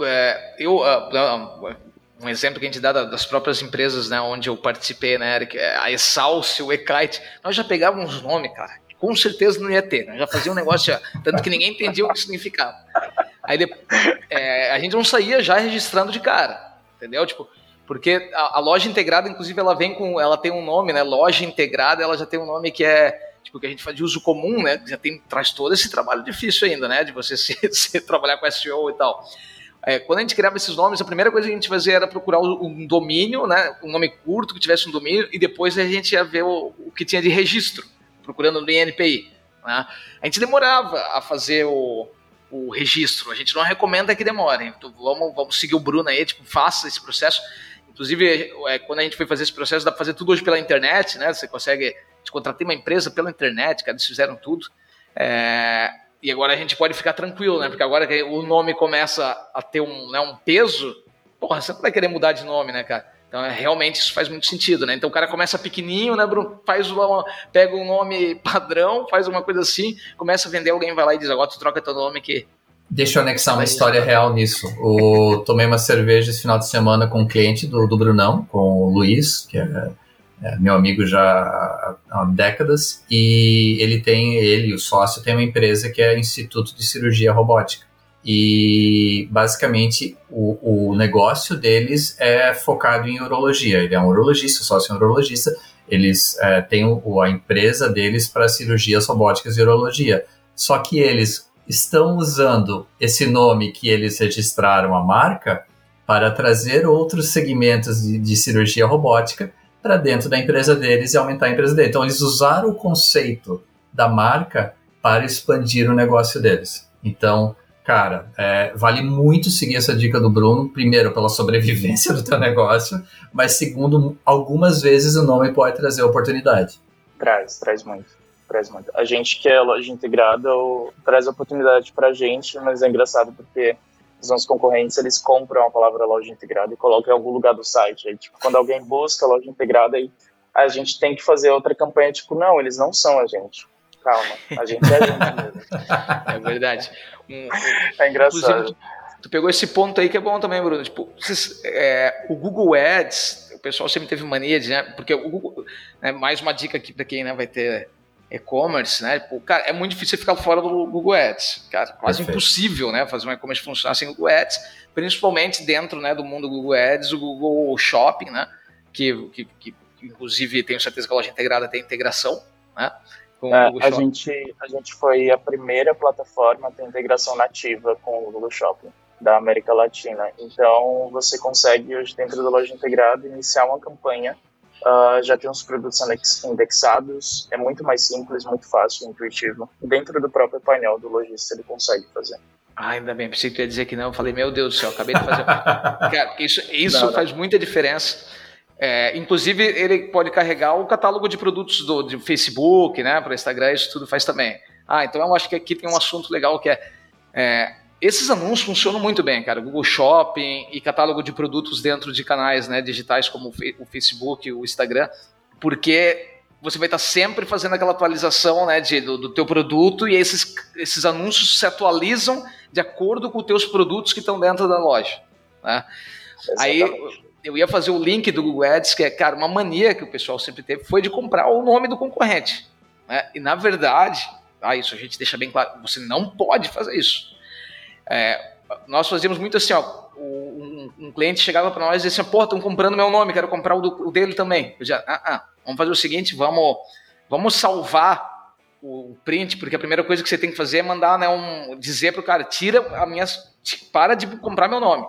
é, eu, uh, um exemplo que a gente dá das próprias empresas né, onde eu participei, né, Eric, é a Exalcio, o Ekite, nós já pegávamos nome, cara, com certeza não ia ter, né, já fazia um negócio, tanto que ninguém entendia o que significava. Aí é, a gente não saía já registrando de cara, entendeu? Tipo, porque a, a, loja integrada, inclusive, ela vem com, ela tem um nome, né, loja integrada, ela já tem um nome que é tipo que a gente faz de uso comum, né, já tem traz todo esse trabalho difícil ainda, né, de você se, se trabalhar com SEO e tal. É, quando a gente criava esses nomes, a primeira coisa que a gente fazia era procurar um domínio, né, um nome curto que tivesse um domínio, e depois a gente ia ver o, o que tinha de registro, procurando no INPI. Né? A gente demorava a fazer o, o registro, a gente não recomenda que demore. Então vamos, vamos seguir o Bruno aí, tipo, faça esse processo. Inclusive, é, quando a gente foi fazer esse processo, dá para fazer tudo hoje pela internet, né? Você consegue. Contratar uma empresa pela internet, cara, eles fizeram tudo. É, e agora a gente pode ficar tranquilo, né? Porque agora que o nome começa a ter um, né, um peso, porra, você não vai querer mudar de nome, né, cara? Então, é, realmente, isso faz muito sentido, né? Então, o cara começa pequenininho, né, Bruno? Faz uma, pega um nome padrão, faz uma coisa assim, começa a vender, alguém vai lá e diz, agora tu troca teu nome aqui. Deixa eu anexar uma história real nisso. O, tomei uma cerveja esse final de semana com um cliente do, do Brunão, com o Luiz, que é é, meu amigo já há, há, décadas, e ele tem, ele, o sócio, tem uma empresa que é Instituto de Cirurgia Robótica. E basicamente o, o negócio deles é focado em urologia. Ele é um urologista, sócio é um urologista. Eles é, têm o, a empresa deles para cirurgias robóticas e urologia. Só que eles estão usando esse nome que eles registraram a marca para trazer outros segmentos de, de cirurgia robótica para dentro da empresa deles e aumentar a empresa deles. Então, eles usaram o conceito da marca para expandir o negócio deles. Então, cara, é, vale muito seguir essa dica do Bruno, primeiro pela sobrevivência do teu negócio, mas segundo, algumas vezes o nome pode trazer oportunidade. Traz, traz muito, traz muito. A gente que é loja integrada traz oportunidade para a gente, mas é engraçado porque os nossos concorrentes eles compram a palavra loja integrada e colocam em algum lugar do site. Aí, tipo, quando alguém busca loja integrada, aí a gente tem que fazer outra campanha, tipo, não, eles não são a gente. Calma, a gente é a gente mesmo. É verdade. Um, é engraçado. Tu, tu, pegou esse ponto aí que é bom também, Bruno. Tipo, vocês, é, o Google Ads, o pessoal sempre teve mania de, né? Porque o Google, né, mais uma dica aqui para quem né, vai ter e-commerce, né? Pô, cara, é muito difícil ficar fora do Google Ads. Cara, quase Perfeito. impossível, né? Fazer um e-commerce funcionar sem Google Ads, principalmente dentro né, do mundo do Google Ads, o Google Shopping, né? Que, que, que inclusive tenho certeza que a loja integrada tem integração, né? Com é, o Google a Shopping. gente a gente foi a primeira plataforma a ter integração nativa com o Google Shopping da América Latina. Então você consegue hoje dentro da loja integrada iniciar uma campanha Uh, já tem os produtos indexados, é muito mais simples, muito fácil, intuitivo. Dentro do próprio painel do lojista ele consegue fazer. Ah, ainda bem, pensei que tu ia dizer que não. Eu falei, meu Deus do céu, acabei de fazer. Cara, isso, isso não, faz não. muita diferença. É, inclusive, ele pode carregar o catálogo de produtos do, do Facebook, né, para Instagram, isso tudo faz também. Ah, então eu acho que aqui tem um assunto legal que é, é esses anúncios funcionam muito bem, cara. Google Shopping e catálogo de produtos dentro de canais né, digitais como o Facebook, o Instagram, porque você vai estar sempre fazendo aquela atualização né, de, do, do teu produto e esses, esses anúncios se atualizam de acordo com os teus produtos que estão dentro da loja. Né? Aí eu ia fazer o link do Google Ads, que é, cara, uma mania que o pessoal sempre teve foi de comprar o nome do concorrente. Né? E na verdade, ah, isso a gente deixa bem claro, você não pode fazer isso. É, nós fazíamos muito assim, ó, um, um cliente chegava para nós e dizia assim, pô, estão comprando meu nome, quero comprar o, do, o dele também. Eu dizia, ah, ah, vamos fazer o seguinte, vamos, vamos salvar o print, porque a primeira coisa que você tem que fazer é mandar, né, um, dizer para o cara, tira a minha, para de comprar meu nome.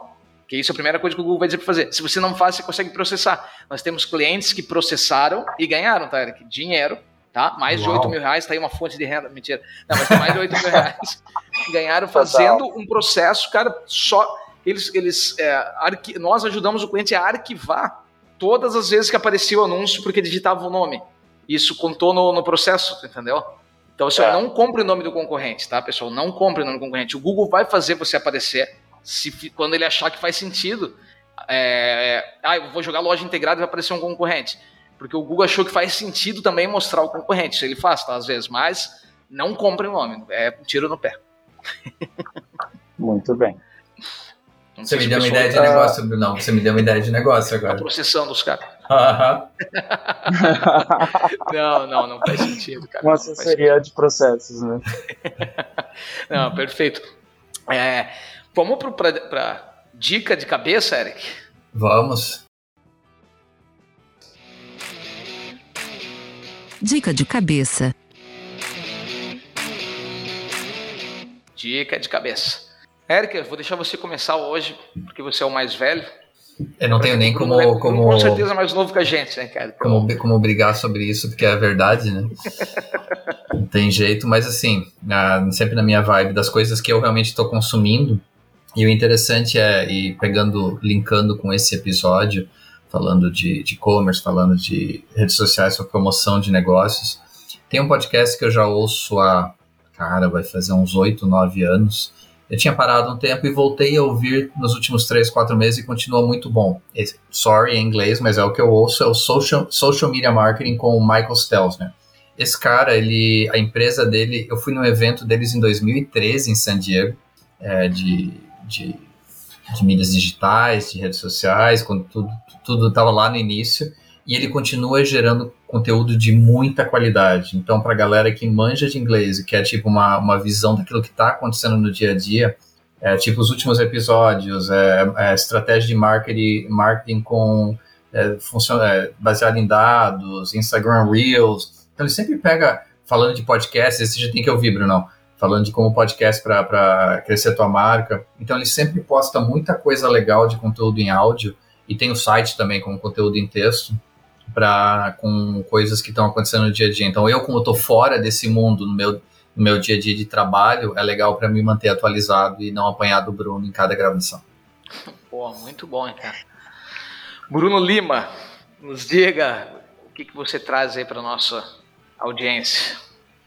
Que isso é a primeira coisa que o Google vai dizer para fazer. Se você não faz, você consegue processar. Nós temos clientes que processaram e ganharam, tá, Eric? Dinheiro tá? Mais Uau. de 8 mil reais, tá aí uma fonte de renda, mentira. Não, mas mais de 8 mil reais. Ganharam fazendo Total. um processo, cara, só. Eles, eles, é, arqui, nós ajudamos o cliente a arquivar todas as vezes que aparecia o anúncio porque digitava o nome. Isso contou no, no processo, entendeu? Então, assim, é. não compre o nome do concorrente, tá, pessoal? Não compre o nome do concorrente. O Google vai fazer você aparecer se, quando ele achar que faz sentido. É, é, ah, eu vou jogar loja integrada e vai aparecer um concorrente porque o Google achou que faz sentido também mostrar o concorrente. Ele faz, tá, às vezes, mas não compre o nome, é um tiro no pé. Muito bem. Não você me deu uma ideia de tá... negócio, Bruno. Você me deu uma ideia de negócio agora. Tá processando os caras. Uh -huh. não, não, não faz sentido, cara. Uma assessoria de processos, né? não, perfeito. É, vamos para dica de cabeça, Eric? Vamos. Dica de cabeça. Dica de cabeça. Érica, vou deixar você começar hoje, porque você é o mais velho. Eu não tenho nem como, é, como. Com certeza mais novo que a gente, né, cara? Como, como brigar sobre isso, porque é verdade, né? não tem jeito, mas assim, na, sempre na minha vibe das coisas que eu realmente estou consumindo. E o interessante é, e pegando, linkando com esse episódio, falando de e-commerce, falando de redes sociais para promoção de negócios, tem um podcast que eu já ouço há, cara, vai fazer uns oito, nove anos, eu tinha parado um tempo e voltei a ouvir nos últimos três, quatro meses e continua muito bom. Sorry em inglês, mas é o que eu ouço, é o Social, social Media Marketing com o Michael Stelzner. Esse cara, ele, a empresa dele, eu fui num evento deles em 2013 em San Diego, é, de, de, de, mídias digitais, de redes sociais, quando tudo estava lá no início, e ele continua gerando conteúdo de muita qualidade. Então, para a galera que manja de inglês e quer tipo uma, uma visão daquilo que está acontecendo no dia a dia, é, tipo os últimos episódios, é, é estratégia de marketing, marketing com é, é, baseado em dados, Instagram Reels. Então ele sempre pega, falando de podcast, esse já tem que ouvir, Bruno, falando de como podcast para crescer tua marca. Então ele sempre posta muita coisa legal de conteúdo em áudio e tem o site também com conteúdo em texto para com coisas que estão acontecendo no dia a dia. Então, eu, como estou fora desse mundo no meu, no meu dia a dia de trabalho, é legal para me manter atualizado e não apanhar do Bruno em cada gravação. Pô, muito bom, hein, cara. Bruno Lima, nos diga o que, que você traz aí para nossa audiência.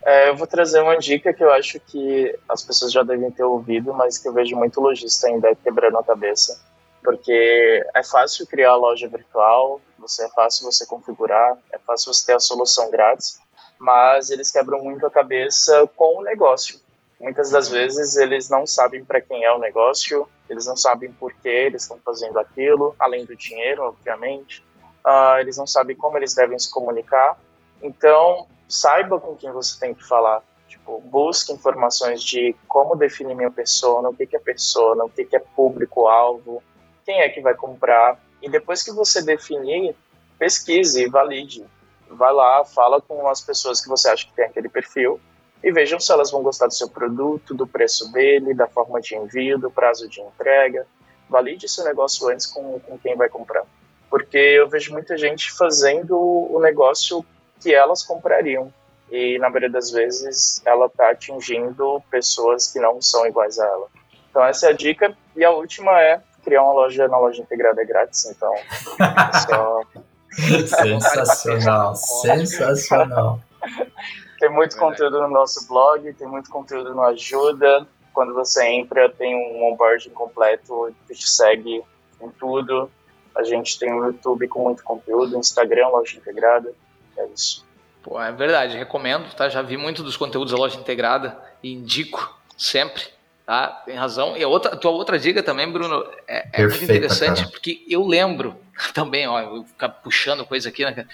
É, eu vou trazer uma dica que eu acho que as pessoas já devem ter ouvido, mas que eu vejo muito lojista ainda quebrando a cabeça porque é fácil criar a loja virtual, você é fácil você configurar, é fácil você ter a solução grátis, mas eles quebram muito a cabeça com o negócio. Muitas das vezes eles não sabem para quem é o negócio, eles não sabem por que eles estão fazendo aquilo, além do dinheiro, obviamente. Uh, eles não sabem como eles devem se comunicar. Então, saiba com quem você tem que falar. Tipo, busque informações de como definir minha persona, o que, é persona, o que é público-alvo, quem é que vai comprar. E depois que você definir, pesquise, valide. Vai lá, fala com as pessoas que você acha que tem aquele perfil e vejam se elas vão gostar do seu produto, do preço dele, da forma de envio, do prazo de entrega. Valide seu negócio antes com, com quem vai comprar. Porque eu vejo muita gente fazendo o negócio que elas comprariam. E na maioria das vezes ela está atingindo pessoas que não são iguais a ela. Então essa é a dica. E a última é criar uma loja na loja integrada é grátis, então é só... sensacional, sensacional. Tem muito conteúdo no nosso blog, tem muito conteúdo no Ajuda. Quando você entra, tem um onboarding completo que te segue em tudo. A gente tem o YouTube com muito conteúdo, Instagram, loja integrada. É isso. Pô, é verdade, recomendo, tá? Já vi muito dos conteúdos da loja integrada e indico sempre. Tá? Tem razão. E a outra, tua outra dica também, Bruno, é, é muito interessante, cara. porque eu lembro também, ó, eu vou ficar puxando coisa aqui, né,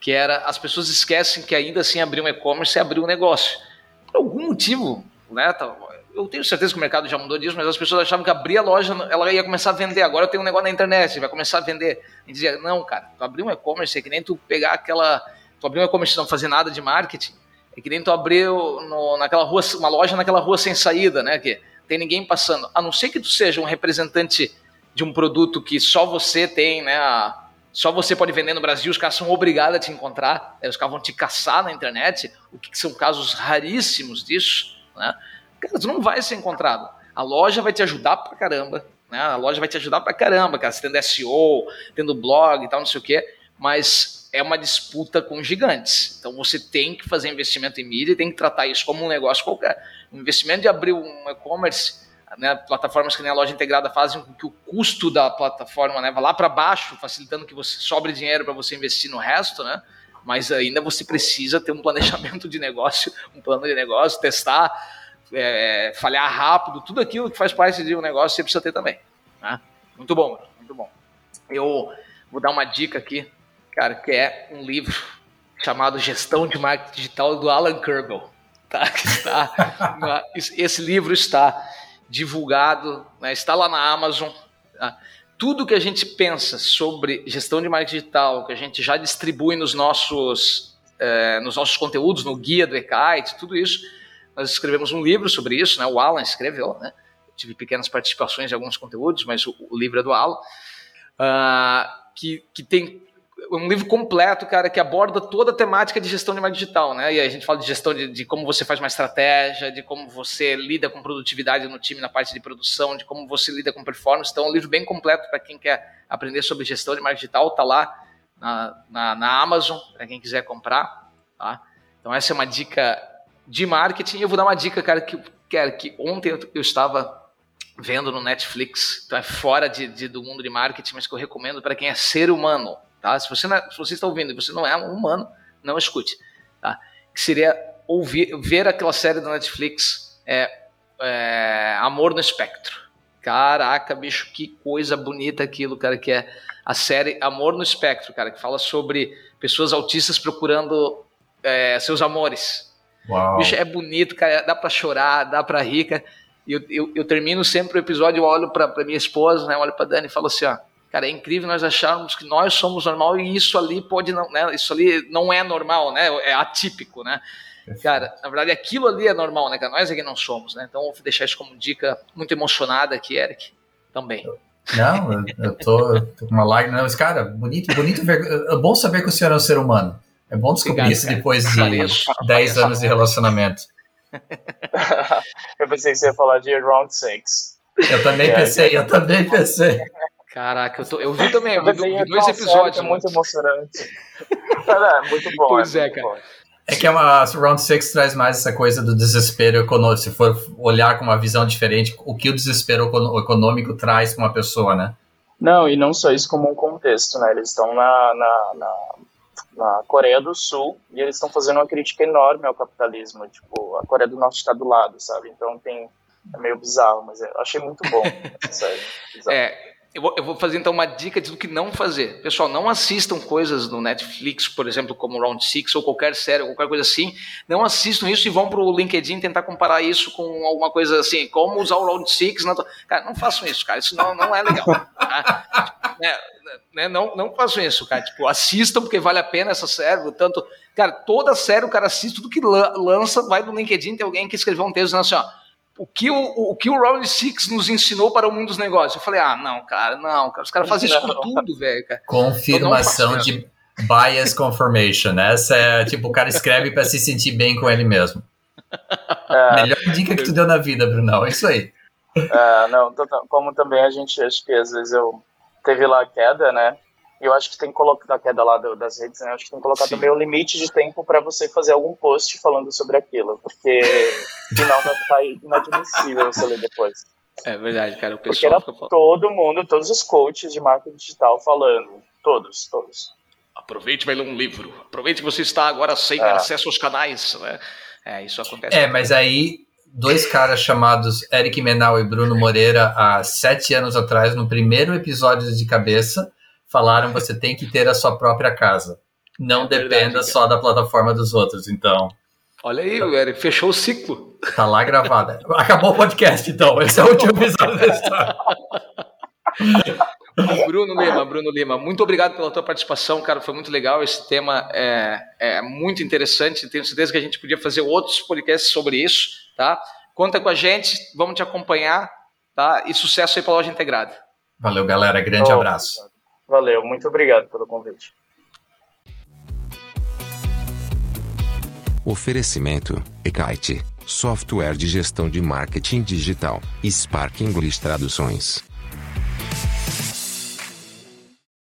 que era as pessoas esquecem que ainda assim abrir um e-commerce é abrir um negócio. Por algum motivo, né? Tá, eu tenho certeza que o mercado já mudou disso, mas as pessoas achavam que abrir a loja, ela ia começar a vender. Agora eu tenho um negócio na internet, vai começar a vender. E dizia, não, cara, tu abrir um e-commerce é que nem tu pegar aquela. Tu abrir um e-commerce e não fazer nada de marketing é que nem tu abrir no, naquela rua, uma loja naquela rua sem saída, né? Que tem ninguém passando. A não ser que tu seja um representante de um produto que só você tem, né? A, só você pode vender no Brasil, os caras são obrigados a te encontrar, né, os caras vão te caçar na internet, o que, que são casos raríssimos disso, né? Cara, tu não vai ser encontrado. A loja vai te ajudar pra caramba, né? A loja vai te ajudar pra caramba, cara, você tendo SEO, tendo blog e tal, não sei o quê, mas é uma disputa com gigantes. Então você tem que fazer investimento em mídia e tem que tratar isso como um negócio qualquer. O investimento de abrir um e-commerce né, plataformas que nem a loja integrada fazem com que o custo da plataforma né, vá lá para baixo, facilitando que você sobre dinheiro para você investir no resto, né? Mas ainda você precisa ter um planejamento de negócio, um plano de negócio, testar, é, falhar rápido, tudo aquilo que faz parte de um negócio você precisa ter também. Né? Muito bom, muito bom. Eu vou dar uma dica aqui, cara, que é um livro chamado Gestão de Marketing Digital do Alan Kerbel. Tá? Esse livro está divulgado, né? está lá na Amazon. Tá? Tudo que a gente pensa sobre gestão de marketing digital, que a gente já distribui nos nossos, é, nos nossos conteúdos, no guia do Ekite, tudo isso, nós escrevemos um livro sobre isso, né? o Alan escreveu, né? tive pequenas participações em alguns conteúdos, mas o, o livro é do Alan, uh, que, que tem um livro completo, cara, que aborda toda a temática de gestão de marketing digital, né? E a gente fala de gestão de, de, como você faz uma estratégia, de como você lida com produtividade no time na parte de produção, de como você lida com performance. Então, é um livro bem completo para quem quer aprender sobre gestão de marketing digital, tá lá na, na, na Amazon, para quem quiser comprar, tá? Então, essa é uma dica de marketing. Eu vou dar uma dica, cara, que, que, que ontem eu, eu estava vendo no Netflix, então é fora de, de, do mundo de marketing, mas que eu recomendo para quem é ser humano. Tá? Se, você não, é, se você está ouvindo e você não é um humano, não escute. Tá? Que seria ouvir, ver aquela série da Netflix, é, é, Amor no Espectro. Caraca, bicho, que coisa bonita aquilo, cara, que é a série Amor no Espectro, cara, que fala sobre pessoas autistas procurando é, seus amores. Uau. Bicho, é bonito, cara, dá pra chorar, dá pra rir, cara. E eu, eu, eu termino sempre o episódio, eu olho pra, pra minha esposa, né, olho pra Dani e falo assim, ó, Cara, é incrível nós acharmos que nós somos normal e isso ali pode não, né? Isso ali não é normal, né? É atípico, né? Cara, na verdade aquilo ali é normal, né? Nós é que não somos, né? Então vou deixar isso como dica muito emocionada aqui, Eric, também. Não, eu, eu tô, tô, com uma lágrima. Mas, cara, bonito, bonito ver. É bom saber que o senhor é um ser humano. É bom descobrir Obrigado, isso cara. depois de Pareço. 10 anos de relacionamento. eu pensei que você ia falar de Round 6. Eu também pensei, eu também pensei. Caraca, eu, tô, eu vi também, eu vi, vi dois episódios. É muito emocionante. é, muito bom. Pois é, é cara. Bom. É que é uma, a Round 6 traz mais essa coisa do desespero econômico. Se for olhar com uma visão diferente, o que o desespero econômico traz para uma pessoa, né? Não, e não só isso como um contexto, né? Eles estão na, na, na, na Coreia do Sul e eles estão fazendo uma crítica enorme ao capitalismo. Tipo, a Coreia do Norte está do lado, sabe? Então tem. É meio bizarro, mas eu achei muito bom. sério, é, eu vou, eu vou, fazer então uma dica do que não fazer. Pessoal, não assistam coisas no Netflix, por exemplo, como Round Six ou qualquer série, qualquer coisa assim. Não assistam isso e vão para o LinkedIn tentar comparar isso com alguma coisa assim, como usar o Round Six. Na... Cara, não façam isso, cara. Isso não, não é legal. Tá? É, né, não, não façam isso, cara. Tipo, assistam porque vale a pena essa série. Tanto, cara, toda série o cara assiste, tudo que lança, vai no LinkedIn, tem alguém que escreveu um texto dizendo assim, ó o que o, o que o Round Six nos ensinou para o mundo dos negócios. Eu falei, ah, não, cara, não, cara, os caras fazem isso com tudo, velho. Confirmação de bias confirmation. Essa é tipo, o cara escreve para se sentir bem com ele mesmo. É, Melhor dica que tu deu na vida, Brunão, é isso aí. É, não, como também a gente, acho que às vezes eu teve lá a queda, né? Eu acho que tem que colocar, da queda lá do, das redes, né? Acho que tem que colocar Sim. também o limite de tempo para você fazer algum post falando sobre aquilo, porque senão vai ficar inadmissível você ler depois. É verdade, cara. O pessoal porque era todo mundo, todos os coaches de marketing digital falando. Todos, todos. Aproveite e vai ler um livro. Aproveite que você está agora sem é. acesso aos canais. Né? É, isso acontece. É, mas aí dois caras chamados Eric Menal e Bruno Moreira há sete anos atrás, no primeiro episódio de Cabeça, falaram você tem que ter a sua própria casa. Não é dependa verdade, só da plataforma dos outros, então. Olha aí, Eric, fechou o ciclo. Tá lá gravada. Acabou o podcast, então. Esse é o último episódio da história. Bruno Lima, Bruno Lima, muito obrigado pela tua participação, cara. Foi muito legal. Esse tema é, é muito interessante. Tenho certeza que a gente podia fazer outros podcasts sobre isso, tá? Conta com a gente, vamos te acompanhar, tá? E sucesso aí para a loja integrada. Valeu, galera. Grande oh, abraço. Valeu, muito obrigado pelo convite. Oferecimento: Ekite, software de gestão de marketing digital, Spark English Traduções.